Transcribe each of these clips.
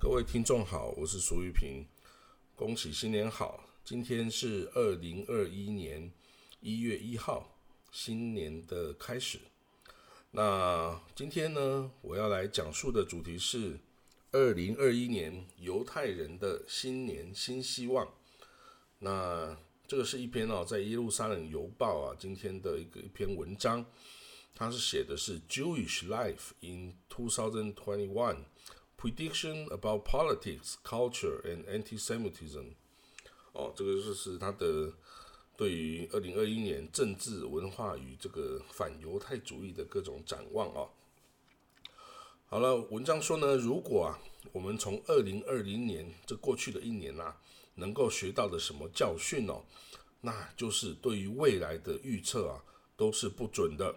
各位听众好，我是苏玉平，恭喜新年好！今天是二零二一年一月一号，新年的开始。那今天呢，我要来讲述的主题是二零二一年犹太人的新年新希望。那这个是一篇哦，在耶路撒冷邮报啊，今天的一个一篇文章，它是写的是 Jewish life in 2021。Prediction about politics, culture and anti-Semitism。哦，这个就是他的对于二零二一年政治文化与这个反犹太主义的各种展望啊。好了，文章说呢，如果啊，我们从二零二零年这过去的一年呐，能够学到的什么教训哦，那就是对于未来的预测啊，都是不准的。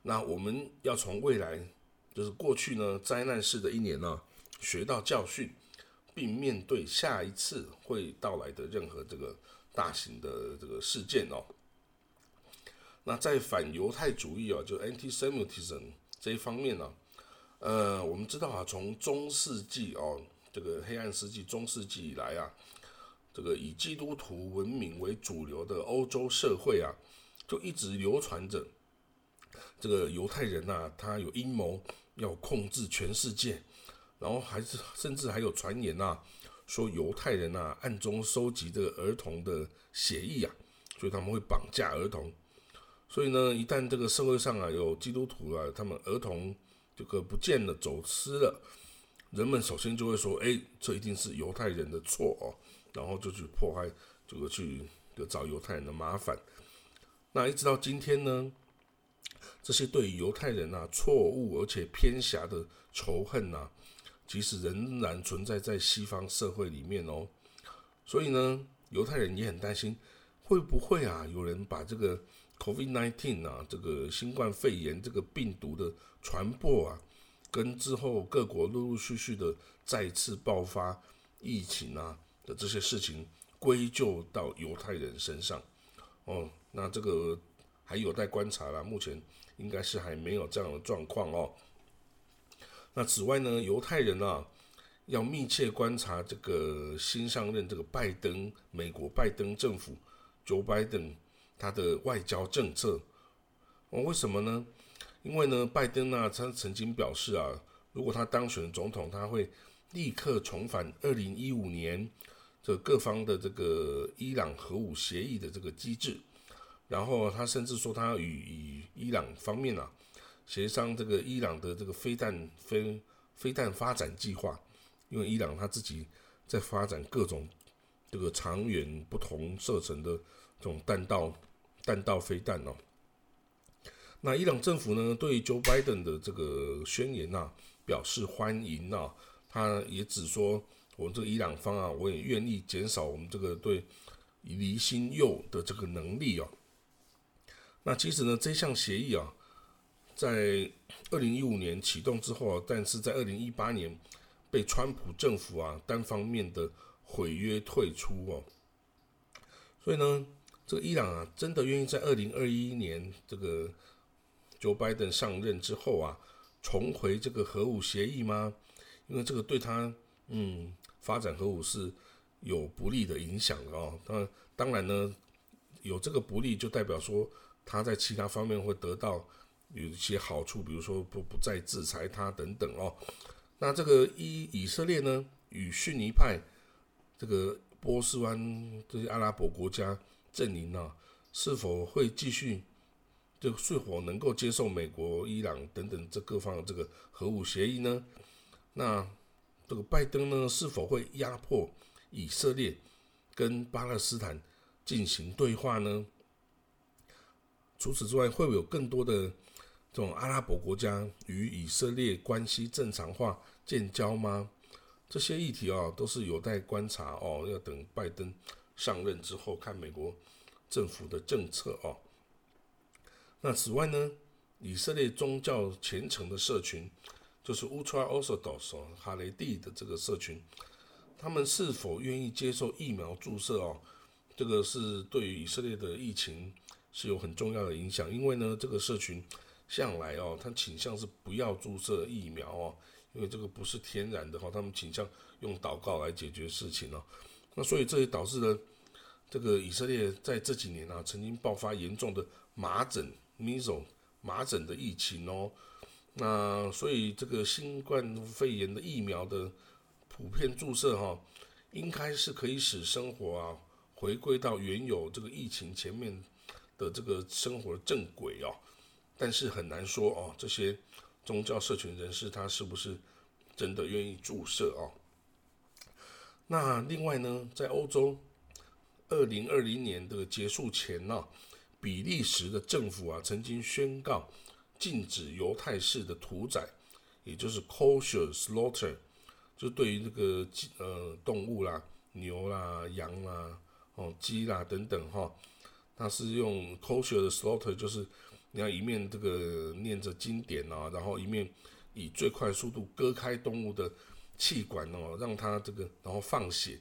那我们要从未来，就是过去呢灾难式的一年呢。学到教训，并面对下一次会到来的任何这个大型的这个事件哦。那在反犹太主义啊，就 anti-Semitism 这一方面呢，呃，我们知道啊，从中世纪哦，这个黑暗世纪、中世纪以来啊，这个以基督徒文明为主流的欧洲社会啊，就一直流传着这个犹太人呐，他有阴谋要控制全世界。然后还是甚至还有传言呐，说犹太人呐暗中收集这个儿童的血液啊，所以他们会绑架儿童。所以呢，一旦这个社会上啊有基督徒啊，他们儿童这个不见了、走失了，人们首先就会说：哎，这一定是犹太人的错哦，然后就去破坏这个去找犹太人的麻烦。那一直到今天呢，这些对犹太人啊错误而且偏狭的仇恨呐。其实仍然存在在西方社会里面哦，所以呢，犹太人也很担心，会不会啊有人把这个 COVID-19 啊这个新冠肺炎这个病毒的传播啊，跟之后各国陆陆续续的再次爆发疫情啊的这些事情归咎到犹太人身上哦，那这个还有待观察啦，目前应该是还没有这样的状况哦。那此外呢，犹太人啊，要密切观察这个新上任这个拜登美国拜登政府，Joe Biden 他的外交政策。哦，为什么呢？因为呢，拜登呢，他曾经表示啊，如果他当选总统，他会立刻重返二零一五年这各方的这个伊朗核武协议的这个机制。然后他甚至说，他与与伊朗方面啊。协商这个伊朗的这个飞弹飞飞弹发展计划，因为伊朗他自己在发展各种这个长远不同射程的这种弹道弹道飞弹哦。那伊朗政府呢，对 Joe Biden 的这个宣言呐表示欢迎呐，他也只说我们这个伊朗方啊，我也愿意减少我们这个对离心铀的这个能力哦。那其实呢，这项协议啊。在二零一五年启动之后，但是在二零一八年被川普政府啊单方面的毁约退出哦。所以呢，这个伊朗啊真的愿意在二零二一年这个 Joe Biden 上任之后啊重回这个核武协议吗？因为这个对他嗯发展核武是有不利的影响的哦。那当然呢，有这个不利就代表说他在其他方面会得到。有一些好处，比如说不不再制裁他等等哦。那这个以以色列呢，与逊尼派这个波斯湾这些阿拉伯国家阵营呢，是否会继续这个是否能够接受美国、伊朗等等这各方这个核武协议呢？那这个拜登呢，是否会压迫以色列跟巴勒斯坦进行对话呢？除此之外，会不会有更多的？这种阿拉伯国家与以色列关系正常化建交吗？这些议题啊，都是有待观察哦。要等拜登上任之后，看美国政府的政策哦。那此外呢，以色列宗教虔诚的社群，就是 Ultra Orthodox 哈雷蒂的这个社群，他们是否愿意接受疫苗注射哦？这个是对于以色列的疫情是有很重要的影响，因为呢，这个社群。向来哦，他倾向是不要注射疫苗哦，因为这个不是天然的哈，他们倾向用祷告来解决事情哦。那所以这也导致了这个以色列在这几年啊，曾经爆发严重的麻疹 m e s o 麻疹的疫情哦。那所以这个新冠肺炎的疫苗的普遍注射哈，应该是可以使生活啊回归到原有这个疫情前面的这个生活正轨哦。但是很难说哦，这些宗教社群人士他是不是真的愿意注射哦？那另外呢，在欧洲，二零二零年的结束前呢，比利时的政府啊曾经宣告禁止犹太式的屠宰，也就是 kosher slaughter，就对于这个呃动物啦，牛啦、羊啦、哦鸡啦等等哈，它是用 kosher 的 slaughter，就是。你要一面这个念着经典啊，然后一面以最快速度割开动物的气管哦，让它这个然后放血，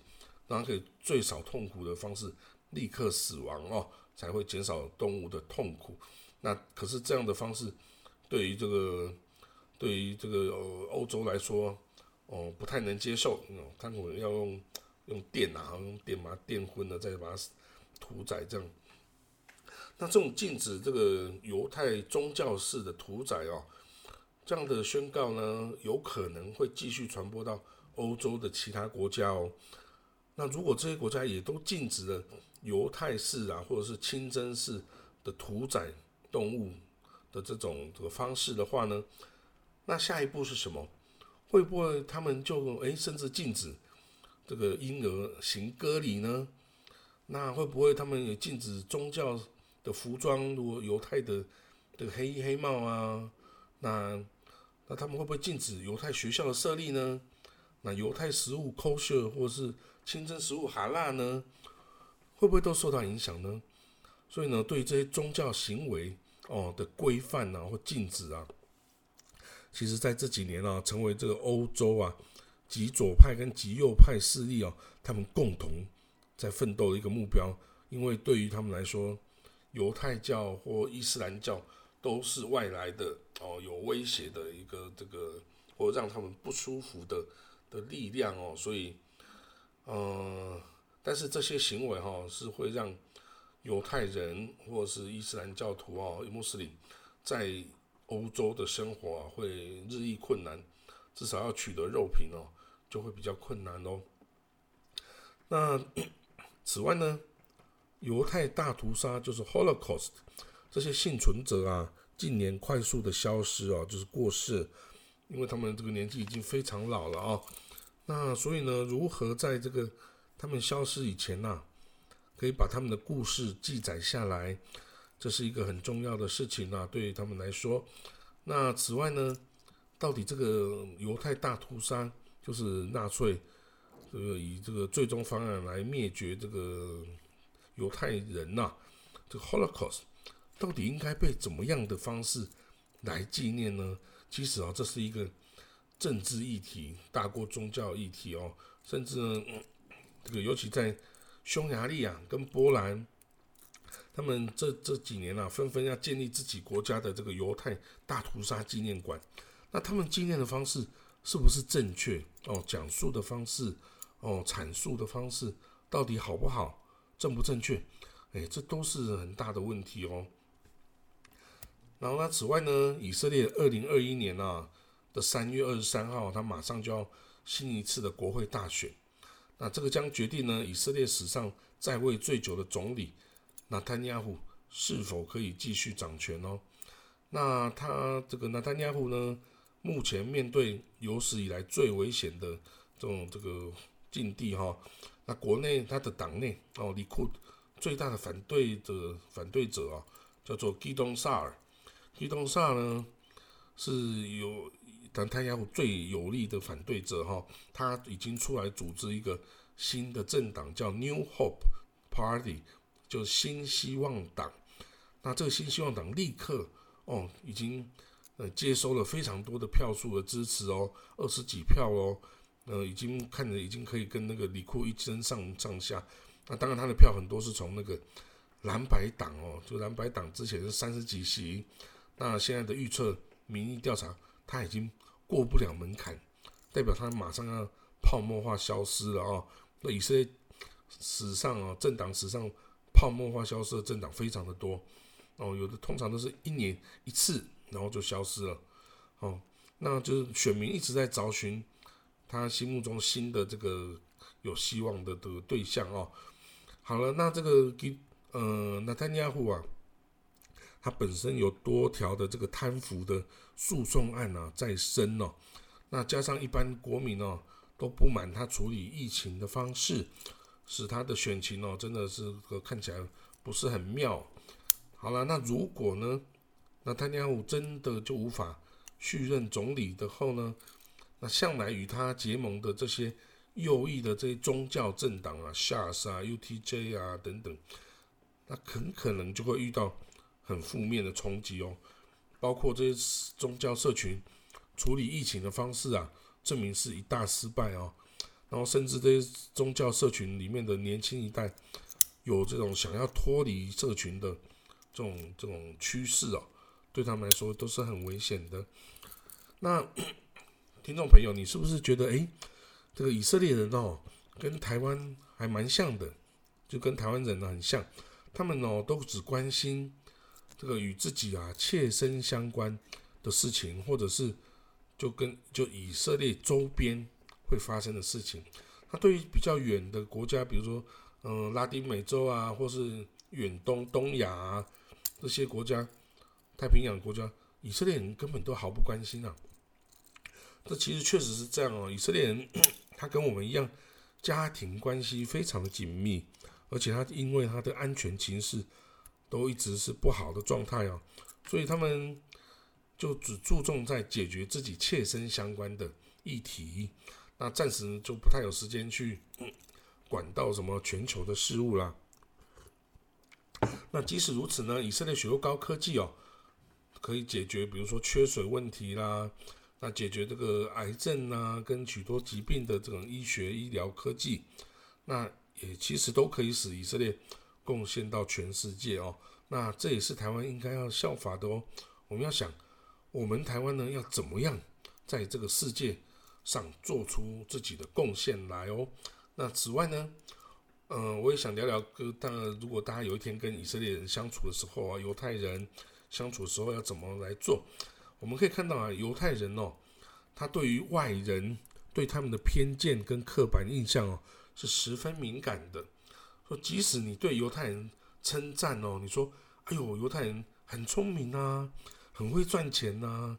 让它可以最少痛苦的方式立刻死亡哦，才会减少动物的痛苦。那可是这样的方式对于这个对于这个欧洲来说哦不太能接受，他可能要用用电啊，用电把它电昏了，再把它屠宰这样。那这种禁止这个犹太宗教式的屠宰哦，这样的宣告呢，有可能会继续传播到欧洲的其他国家哦。那如果这些国家也都禁止了犹太式啊，或者是清真式的屠宰动物的这种这个方式的话呢，那下一步是什么？会不会他们就诶甚至禁止这个婴儿行割礼呢？那会不会他们也禁止宗教？的服装，如果犹太的这个黑衣黑帽啊，那那他们会不会禁止犹太学校的设立呢？那犹太食物 kosher 或是清真食物哈辣呢，会不会都受到影响呢？所以呢，对于这些宗教行为哦的规范啊或禁止啊，其实在这几年啊，成为这个欧洲啊极左派跟极右派势力哦，他们共同在奋斗的一个目标，因为对于他们来说。犹太教或伊斯兰教都是外来的哦，有威胁的一个这个或让他们不舒服的的力量哦，所以，呃，但是这些行为哈是会让犹太人或是伊斯兰教徒哦，穆斯林在欧洲的生活啊会日益困难，至少要取得肉品哦就会比较困难哦。那 此外呢？犹太大屠杀就是 Holocaust，这些幸存者啊，近年快速的消失哦，就是过世，因为他们这个年纪已经非常老了啊。那所以呢，如何在这个他们消失以前呐，可以把他们的故事记载下来，这是一个很重要的事情啊，对于他们来说。那此外呢，到底这个犹太大屠杀就是纳粹这个以这个最终方案来灭绝这个。犹太人呐，这个 Holocaust 到底应该被怎么样的方式来纪念呢？其实啊，这是一个政治议题，大过宗教议题哦。甚至呢，这个尤其在匈牙利啊跟波兰，他们这这几年啊，纷纷要建立自己国家的这个犹太大屠杀纪念馆。那他们纪念的方式是不是正确？哦，讲述的方式，哦，阐述的方式到底好不好？正不正确？哎，这都是很大的问题哦。然后呢，此外呢，以色列二零二一年啊的三月二十三号，他马上就要新一次的国会大选。那这个将决定呢，以色列史上在位最久的总理纳坦亚胡是否可以继续掌权哦。那他这个纳坦亚胡呢，目前面对有史以来最危险的这种这个境地哈。那国内他的党内哦，里库最大的反对的反对者啊，叫做基东萨尔。基东萨呢是有但他亚最有力的反对者哈，他已经出来组织一个新的政党，叫 New Hope Party，就新希望党。那这个新希望党立刻哦，已经呃接收了非常多的票数的支持哦，二十几票哦。呃，已经看着已经可以跟那个李库一争上上下。那当然，他的票很多是从那个蓝白党哦，就蓝白党之前是三十几席，那现在的预测民意调查，他已经过不了门槛，代表他马上要泡沫化消失了哦。那以色列史上啊，政党史上泡沫化消失的政党非常的多哦，有的通常都是一年一次，然后就消失了哦。那就是选民一直在找寻他心目中新的这个有希望的的对象哦。好了，那这个给呃，纳坦亚胡啊，他本身有多条的这个贪腐的诉讼案啊在身哦。那加上一般国民哦都不满他处理疫情的方式，使他的选情哦真的是看起来不是很妙。好了，那如果呢，那坦尼亚胡真的就无法续任总理的后呢，那向来与他结盟的这些右翼的这些宗教政党啊，Shas 啊、UTJ 啊等等，那很可能就会遇到很负面的冲击哦，包括这些宗教社群。处理疫情的方式啊，证明是一大失败哦。然后甚至这些宗教社群里面的年轻一代，有这种想要脱离社群的这种这种趋势哦，对他们来说都是很危险的。那听众朋友，你是不是觉得哎，这个以色列人哦，跟台湾还蛮像的，就跟台湾人呢很像，他们哦都只关心这个与自己啊切身相关的事情，或者是。就跟就以色列周边会发生的事情，他对于比较远的国家，比如说嗯拉丁美洲啊，或是远东东亚啊这些国家，太平洋国家，以色列人根本都毫不关心啊。这其实确实是这样哦，以色列人他跟我们一样，家庭关系非常的紧密，而且他因为他的安全情势都一直是不好的状态哦，所以他们。就只注重在解决自己切身相关的议题，那暂时就不太有时间去管到什么全球的事物啦。那即使如此呢，以色列许多高科技哦，可以解决，比如说缺水问题啦，那解决这个癌症啊，跟许多疾病的这种医学医疗科技，那也其实都可以使以色列贡献到全世界哦。那这也是台湾应该要效法的哦。我们要想。我们台湾呢，要怎么样在这个世界上做出自己的贡献来哦？那此外呢，嗯，我也想聊聊，跟当然，如果大家有一天跟以色列人相处的时候啊，犹太人相处的时候要怎么来做？我们可以看到啊，犹太人哦，他对于外人对他们的偏见跟刻板印象哦，是十分敏感的。说即使你对犹太人称赞哦，你说，哎呦，犹太人很聪明啊。很会赚钱呐，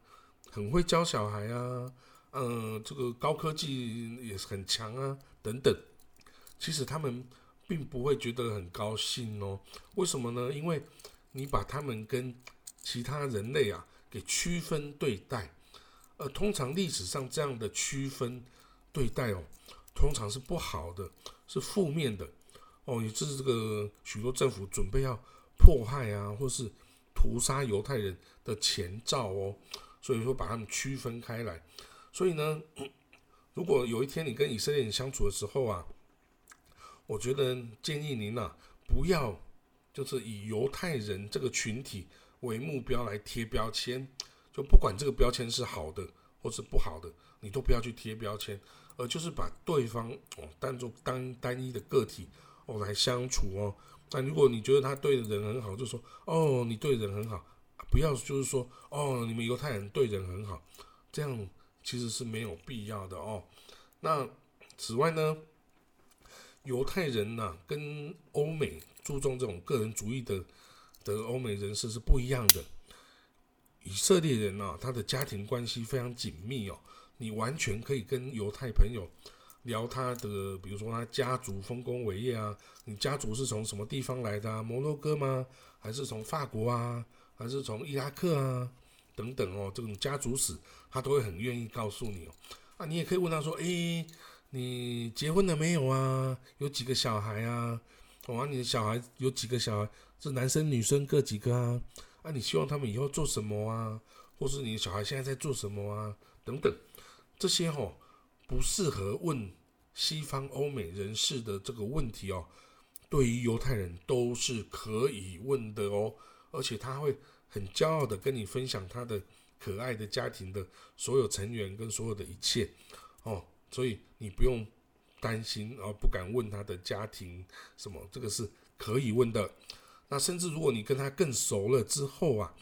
很会教小孩啊，嗯，这个高科技也是很强啊，等等。其实他们并不会觉得很高兴哦。为什么呢？因为你把他们跟其他人类啊给区分对待，呃，通常历史上这样的区分对待哦，通常是不好的，是负面的哦，也就是这个许多政府准备要迫害啊，或是。屠杀犹太人的前兆哦，所以说把他们区分开来。所以呢，如果有一天你跟以色列人相处的时候啊，我觉得建议您呐，不要就是以犹太人这个群体为目标来贴标签，就不管这个标签是好的或是不好的，你都不要去贴标签，而就是把对方哦当做单单一的个体哦来相处哦。那如果你觉得他对人很好，就说哦，你对人很好，不要就是说哦，你们犹太人对人很好，这样其实是没有必要的哦。那此外呢，犹太人呢跟欧美注重这种个人主义的的欧美人士是不一样的。以色列人啊，他的家庭关系非常紧密哦，你完全可以跟犹太朋友。聊他的，比如说他家族丰功伟业啊，你家族是从什么地方来的啊？摩洛哥吗？还是从法国啊？还是从伊拉克啊？等等哦，这种家族史他都会很愿意告诉你哦。啊，你也可以问他说：“诶，你结婚了没有啊？有几个小孩啊？哦，你的小孩有几个小孩？是男生女生各几个啊？啊，你希望他们以后做什么啊？或是你的小孩现在在做什么啊？等等，这些哦。不适合问西方欧美人士的这个问题哦，对于犹太人都是可以问的哦，而且他会很骄傲的跟你分享他的可爱的家庭的所有成员跟所有的一切哦，所以你不用担心啊，不敢问他的家庭什么，这个是可以问的。那甚至如果你跟他更熟了之后啊，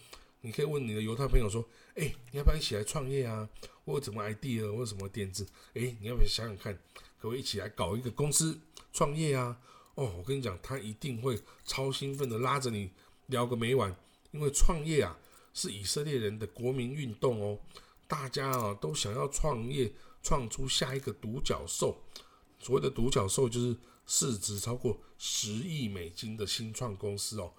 你可以问你的犹太朋友说：“哎，你要不要一起来创业啊？或者什么 idea 或者什么点子？哎，你要不要想想看，可不可以一起来搞一个公司创业啊？”哦，我跟你讲，他一定会超兴奋的拉着你聊个没完，因为创业啊是以色列人的国民运动哦，大家啊都想要创业，创出下一个独角兽。所谓的独角兽就是市值超过十亿美金的新创公司哦。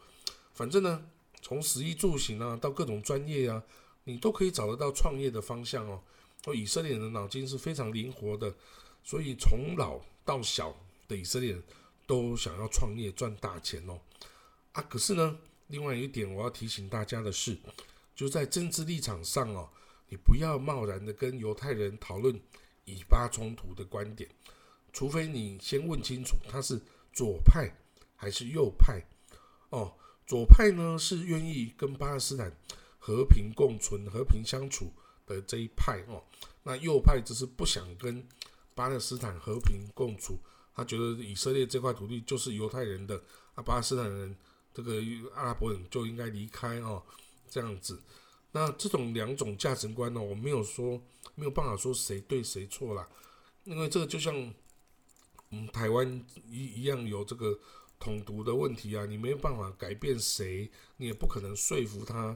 反正呢。从食衣住行啊，到各种专业啊，你都可以找得到创业的方向哦。哦，以色列人的脑筋是非常灵活的，所以从老到小的以色列人都想要创业赚大钱哦。啊，可是呢，另外一点我要提醒大家的是，就在政治立场上哦，你不要贸然的跟犹太人讨论以巴冲突的观点，除非你先问清楚他是左派还是右派哦。左派呢是愿意跟巴勒斯坦和平共存、和平相处的这一派哦，那右派只是不想跟巴勒斯坦和平共处，他觉得以色列这块土地就是犹太人的，啊，巴勒斯坦人这个阿拉伯人就应该离开哦，这样子。那这种两种价值观呢，我没有说没有办法说谁对谁错啦，因为这个就像嗯台湾一一样有这个。统独的问题啊，你没有办法改变谁，你也不可能说服他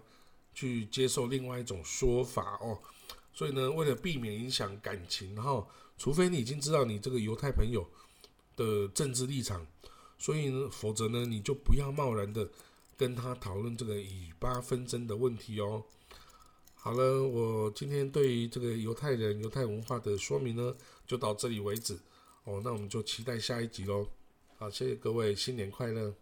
去接受另外一种说法哦。所以呢，为了避免影响感情哈，除非你已经知道你这个犹太朋友的政治立场，所以呢，否则呢，你就不要贸然的跟他讨论这个以巴纷争的问题哦。好了，我今天对于这个犹太人、犹太文化的说明呢，就到这里为止哦。那我们就期待下一集喽。好，谢谢各位，新年快乐！